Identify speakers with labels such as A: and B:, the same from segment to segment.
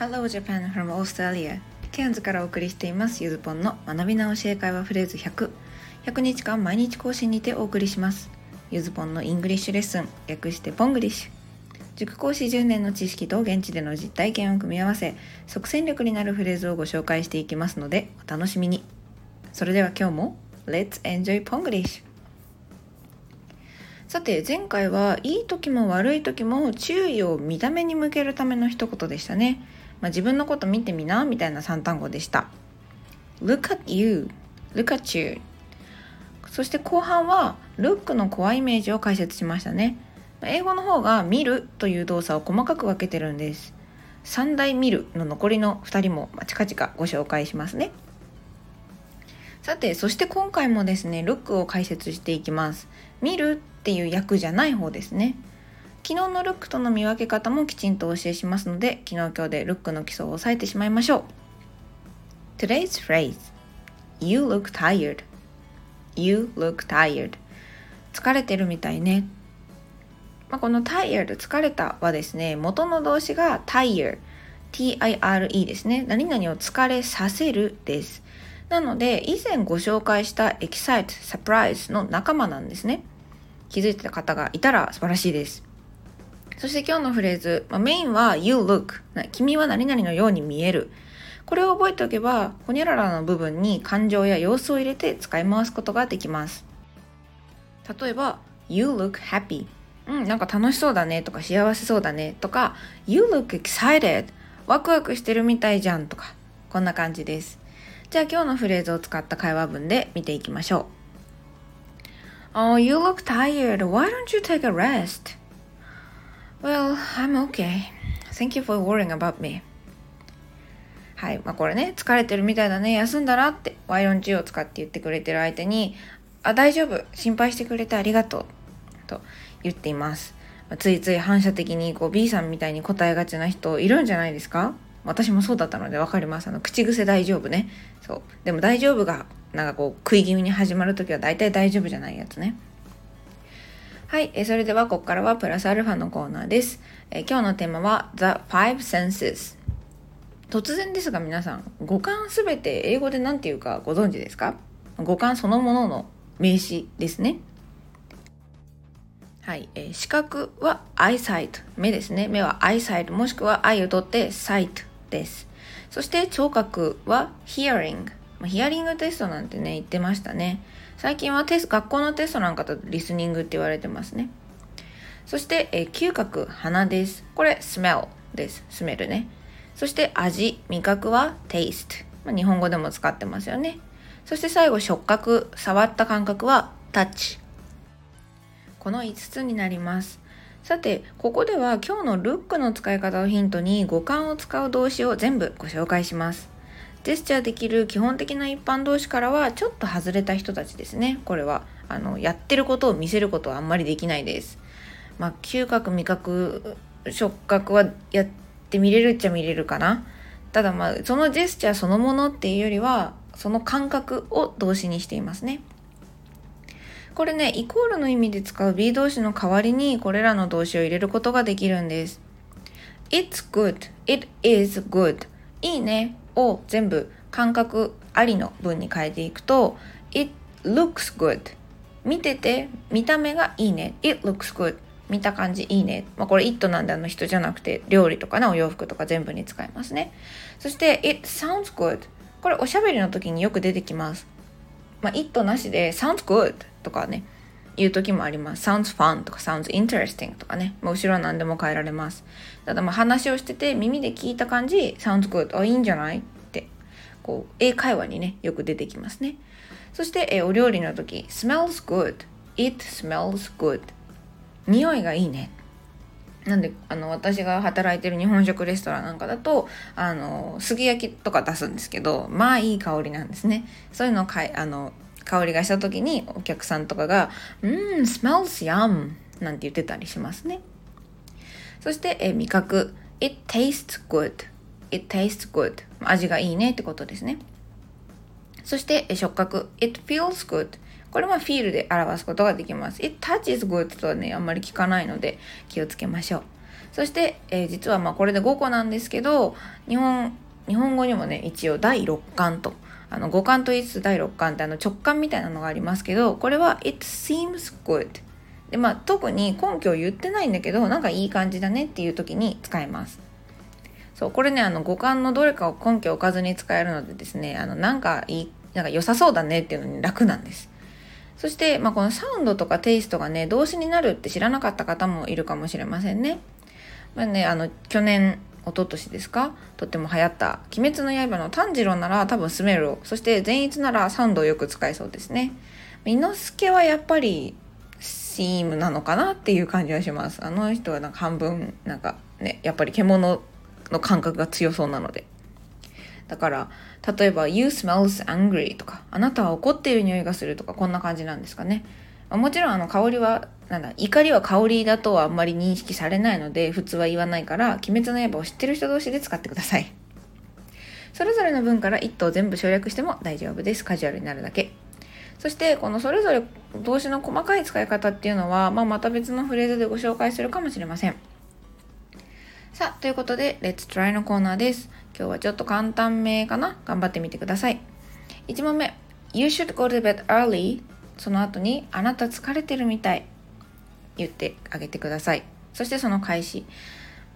A: Hello Japan from Australia. ケアンズからお送りしています。ゆずぽんの学び直し英会話フレーズ100 100日間毎日更新にてお送りします。ゆずぽんの English lesson。略してポングリッシュ。塾講師10年の知識と現地での実体験を組み合わせ即戦力になるフレーズをご紹介していきますのでお楽しみに。それでは今日も Let's enjoy Ponglish! さて前回はいい時も悪い時も注意を見た目に向けるための一言でしたね、まあ、自分のこと見てみなみたいな3単語でした。Look at you. Look at you. そして後半は Look のコアイメージを解説しましたね。英語の方が見るという動作を細かく分けてるんです。3大見るの残りの2人も近々ご紹介しますね。さてそして今回もですねルックを解説していきます。見るっていう役じゃない方ですね。昨日のルックとの見分け方もきちんとお教えしますので昨日今日でルックの基礎を押さえてしまいましょう。Today's phrase You look tired. You look tired. 疲れてるみたいね。まあ、この tired 疲れたはですね元の動詞が tire T-I-R-E ですね。何々を疲れさせるです。なので以前ご紹介した excite、surprise の仲間なんですね。気づいてた方がいたら素晴らしいです。そして今日のフレーズ、まあ、メインは you look 君は何々のように見える。これを覚えておけば、ほにゃららの部分に感情や様子を入れて使い回すことができます。例えば、you look happy うん、なんか楽しそうだねとか幸せそうだねとか You look excited ワクワクしてるみたいじゃんとかこんな感じです。じゃあ今日のフレーズを使った会話文で見ていきましょう。Oh, you look tired. Why don't you take a rest? Well, I'm okay. Thank you for worrying about me. はい。まあ、これね、疲れてるみたいだね。休んだらって Why don't you を使って言ってくれてる相手に、あ、大丈夫。心配してくれてありがとう。と言っています。まあ、ついつい反射的にこう B さんみたいに答えがちな人いるんじゃないですか？私もそうだったので分かります。あの、口癖大丈夫ね。そう。でも大丈夫が、なんかこう、食い気味に始まるときは大体大丈夫じゃないやつね。はい。えそれでは、ここからはプラスアルファのコーナーです。え今日のテーマは、The Five Senses。突然ですが皆さん、五感すべて英語で何て言うかご存知ですか？五感そのものの名詞ですね。はい、えー、視覚は eyesight 目ですね目は eyesight もしくは eye を取って sight です。そして聴覚は hearing、ヒアリングテストなんてね言ってましたね。最近はテス学校のテストなんかとリスニングって言われてますね。そして、え、嗅覚鼻です。これ smell です。スメルね。そして味。味覚は taste、まあ、日本語でも使ってますよね。そして最後触覚。触った感覚は touch この5つになります。さてここでは今日のルックの使い方をヒントに五感を使う動詞を全部ご紹介します。ジェスチャーできる基本的な一般動詞からはちょっと外れた人たちですね。これはあのやってることを見せることはあんまりできないです。まあ嗅覚味覚触覚はやってみれるっちゃ見れるかな。ただまあそのジェスチャーそのものっていうよりはその感覚を動詞にしていますね。これね、イコールの意味で使う B 動詞の代わりにこれらの動詞を入れることができるんです。It's good, it is good いいねを全部感覚ありの文に変えていくと It looks good 見てて見た目がいいね It looks good 見た感じいいね。まあ、これ it なんであの人じゃなくて料理とかねお洋服とか全部に使えますね。そして it sounds good これおしゃべりの時によく出てきます。まあ、it なしで sounds good とかね、言う時もあります。sounds fun とか sounds interesting とかね、まあ、後ろは何でも変えられます。ただまあ話をしてて耳で聞いた感じ、sounds good あ、いいんじゃない？って、こう、英会話にね、よく出てきますね。そして、えお料理の時、smells good it smells good 匂いがいいね。なんであの私が働いてる日本食レストランなんかだとあの杉焼きとか出すんですけどまあいい香りなんですね。そういうのをかいあの香りがした時にお客さんとかが「うん smells yum」なんて言ってたりしますね。そしてえ味覚「it tastes good」「it tastes good」味がいいねってことですね。そしてえ触覚「it feels good」これはフィールで表すことができます。It touches good とはね、あんまり聞かないので気をつけましょう。そして、えー、実はまあこれで5個なんですけど日本日本語にもね一応第6巻とあの五感と言いつつ第6巻ってあの直感みたいなのがありますけどこれは It seems good でまあ特に根拠を言ってないんだけどなんかいい感じだねっていう時に使えますそうこれねあの五感のどれかを根拠を置かずに使えるのでですねあのなんかいいなんか良さそうだねっていうのに楽なんですそして、まあ、このサウンドとかテイストがね動詞になるって知らなかった方もいるかもしれませんね。まあねあの去年一昨年ですか？とっても流行った「鬼滅の刃」の炭治郎なら多分スメルをそして善逸ならサウンドをよく使いそうですね。伊之助はやっぱりシームなのかなっていう感じがします。あの人はなんか半分なんかねやっぱり獣の感覚が強そうなので。だから例えば「You smells angry」とか「あなたは怒っている匂いがする」とかこんな感じなんですかね。もちろんあの香りはなんだ怒りは香りだとはあんまり認識されないので普通は言わないから「鬼滅の刃」を知ってる人同士で使ってください。それぞれの文から1頭全部省略しても大丈夫です。カジュアルになるだけ。そしてこのそれぞれ動詞の細かい使い方っていうのは、まあ、また別のフレーズでご紹介するかもしれません。さあということで「Let's Try」のコーナーです。今日はちょっと簡単めかな？頑張ってみてください。1問目。You should go to bed early その後にあなた疲れてるみたい。言ってあげてください。そしてその開始。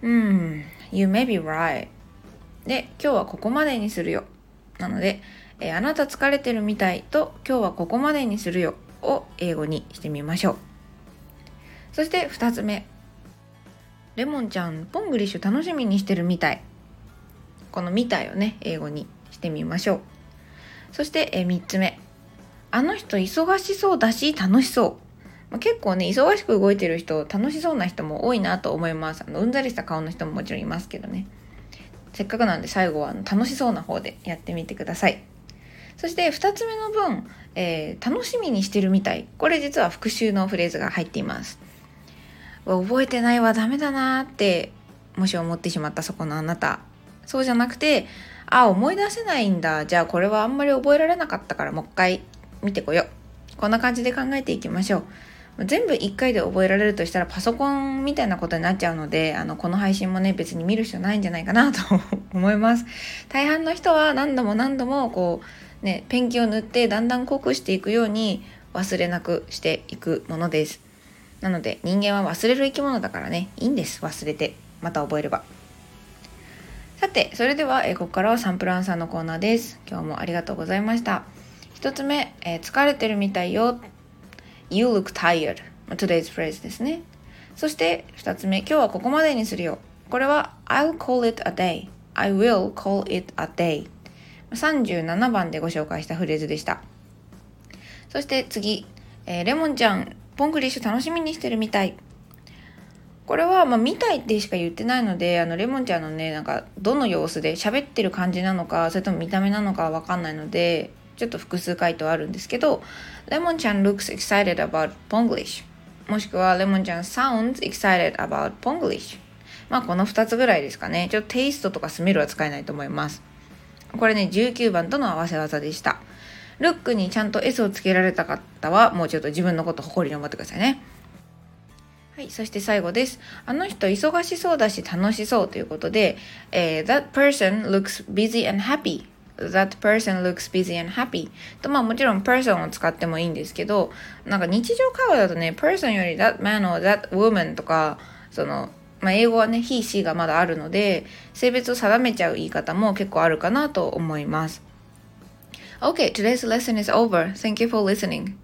A: うん You may be right で今日はここまでにするよ。なので、えー、あなた疲れてるみたいと今日はここまでにするよ。を英語にしてみましょう。そして2つ目。レモンちゃんポングリッシュ楽しみにしてるみたい。この「みたい」をね英語にしてみましょう。そして、え、3つ目。あの人忙しそうだし楽しそう。まあ、結構ね忙しく動いてる人楽しそうな人も多いなと思います。あのうんざりした顔の人ももちろんいますけどね。せっかくなんで最後は楽しそうな方でやってみてください。そして2つ目の文、えー、楽しみにしてるみたい。これ実は復習のフレーズが入っています。覚えてないわダメだなってもし思ってしまったそこのあなた。そうじゃなくてあ思い出せないんだ。じゃあこれはあんまり覚えられなかったからもう一回見てこよう。こんな感じで考えていきましょう。全部1回で覚えられるとしたらパソコンみたいなことになっちゃうのであのこの配信もね別に見る必要ないんじゃないかなと思います。大半の人は何度も何度もこうねペンキを塗ってだんだん濃くしていくように忘れなくしていくものです。なので人間は忘れる生き物だからね。いいんです忘れて。また覚えれば。さてそれでは、えここからはサンプルアンサーのコーナーです。今日もありがとうございました。1つ目、え、疲れてるみたいよ。You look tired. today's phrase ですね。そして2つ目今日はここまでにするよ。これは I'll call it a day. I will call it a day. 37番でご紹介したフレーズでした。そして次、えー、レモンちゃんポングリッシュ楽しみにしてるみたいこれは、まあ、見たいってしか言ってないので、あの、レモンちゃんのね、なんか、どの様子で喋ってる感じなのか、それとも見た目なのかわかんないので、ちょっと複数回答あるんですけど、レモンちゃん looks excited about Ponglish もしくはレモンちゃん sounds excited about Ponglish まあこの2つぐらいですかね。ちょっとテイストとかスメルは使えないと思います。これね、19番との合わせ技でした。ルックにちゃんと S をつけられた方は、もうちょっと自分のこと誇りに思ってくださいね。はい、そして最後です。あの人忙しそうだし楽しそうということで、えー、That person looks busy and happy that person looks busy and happy とまあもちろん person を使ってもいいんですけどなんか日常会話だとね person より that man or that woman とかそのまあ、英語はね、he, she がまだあるので、性別を定めちゃう言い方も結構あるかなと思います。Okay, today's lesson is over. Thank you for listening.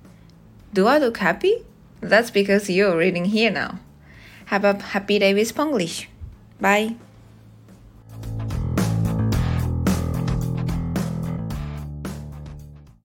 A: Do I look happy? That's because you're reading here now. Have a happy day with Spanglish. Bye.